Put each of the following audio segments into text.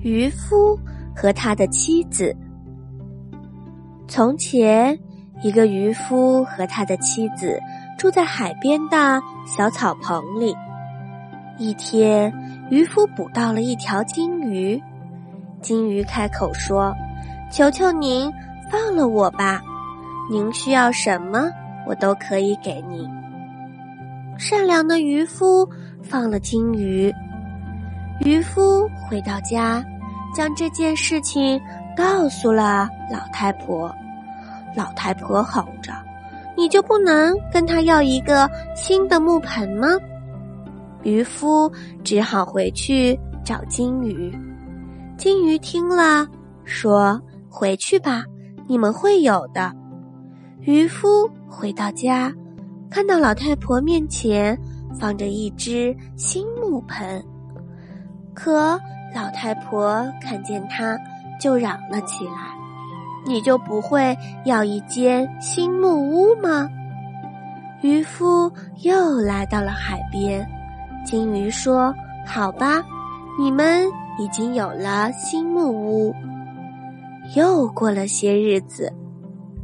渔夫和他的妻子。从前，一个渔夫和他的妻子住在海边的小草棚里。一天，渔夫捕到了一条金鱼。金鱼开口说：“求求您放了我吧，您需要什么，我都可以给您。”善良的渔夫放了金鱼。渔夫回到家，将这件事情告诉了老太婆。老太婆吼着：“你就不能跟他要一个新的木盆吗？”渔夫只好回去找金鱼。金鱼听了，说：“回去吧，你们会有的。”渔夫回到家，看到老太婆面前放着一只新木盆。可老太婆看见他，就嚷了起来：“你就不会要一间新木屋吗？”渔夫又来到了海边，金鱼说：“好吧，你们已经有了新木屋。”又过了些日子，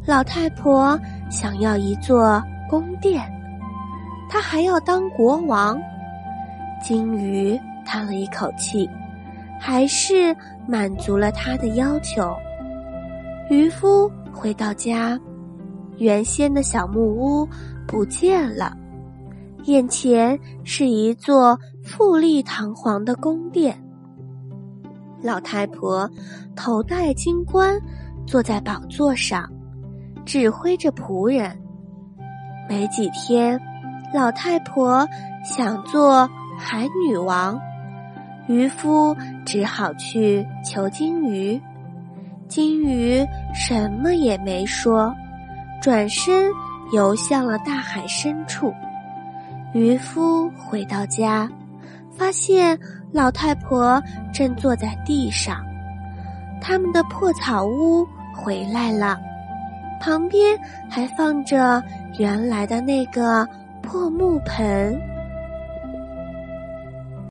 老太婆想要一座宫殿，她还要当国王。金鱼。叹了一口气，还是满足了他的要求。渔夫回到家，原先的小木屋不见了，眼前是一座富丽堂皇的宫殿。老太婆头戴金冠，坐在宝座上，指挥着仆人。没几天，老太婆想做海女王。渔夫只好去求金鱼，金鱼什么也没说，转身游向了大海深处。渔夫回到家，发现老太婆正坐在地上，他们的破草屋回来了，旁边还放着原来的那个破木盆。